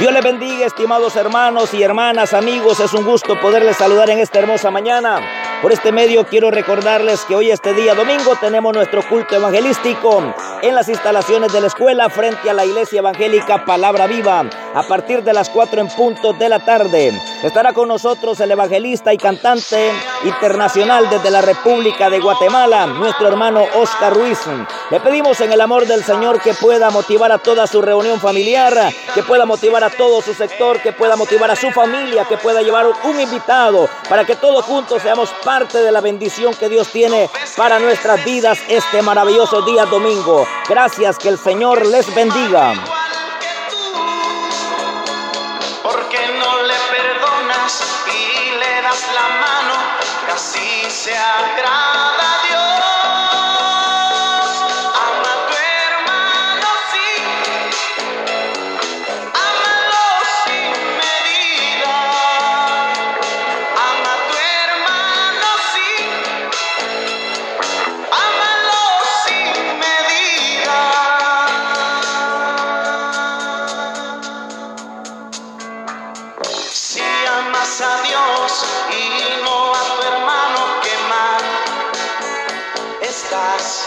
Dios les bendiga, estimados hermanos y hermanas, amigos. Es un gusto poderles saludar en esta hermosa mañana. Por este medio quiero recordarles que hoy este día domingo tenemos nuestro culto evangelístico en las instalaciones de la escuela frente a la iglesia evangélica Palabra Viva a partir de las 4 en punto de la tarde. Estará con nosotros el evangelista y cantante internacional desde la República de Guatemala, nuestro hermano Oscar Ruiz. Le pedimos en el amor del Señor que pueda motivar a toda su reunión familiar, que pueda motivar a todo su sector, que pueda motivar a su familia, que pueda llevar un invitado para que todos juntos seamos parte de la bendición que Dios tiene para nuestras vidas este maravilloso día domingo. Gracias, que el Señor les bendiga. La mano, casi se agrada a Dios. Ama a tu hermano, sí. Ámalo sin medida. Ama tu hermano, sí. Ámalo sin medida. Si amas a Dios y no a tu hermano quemar. Estás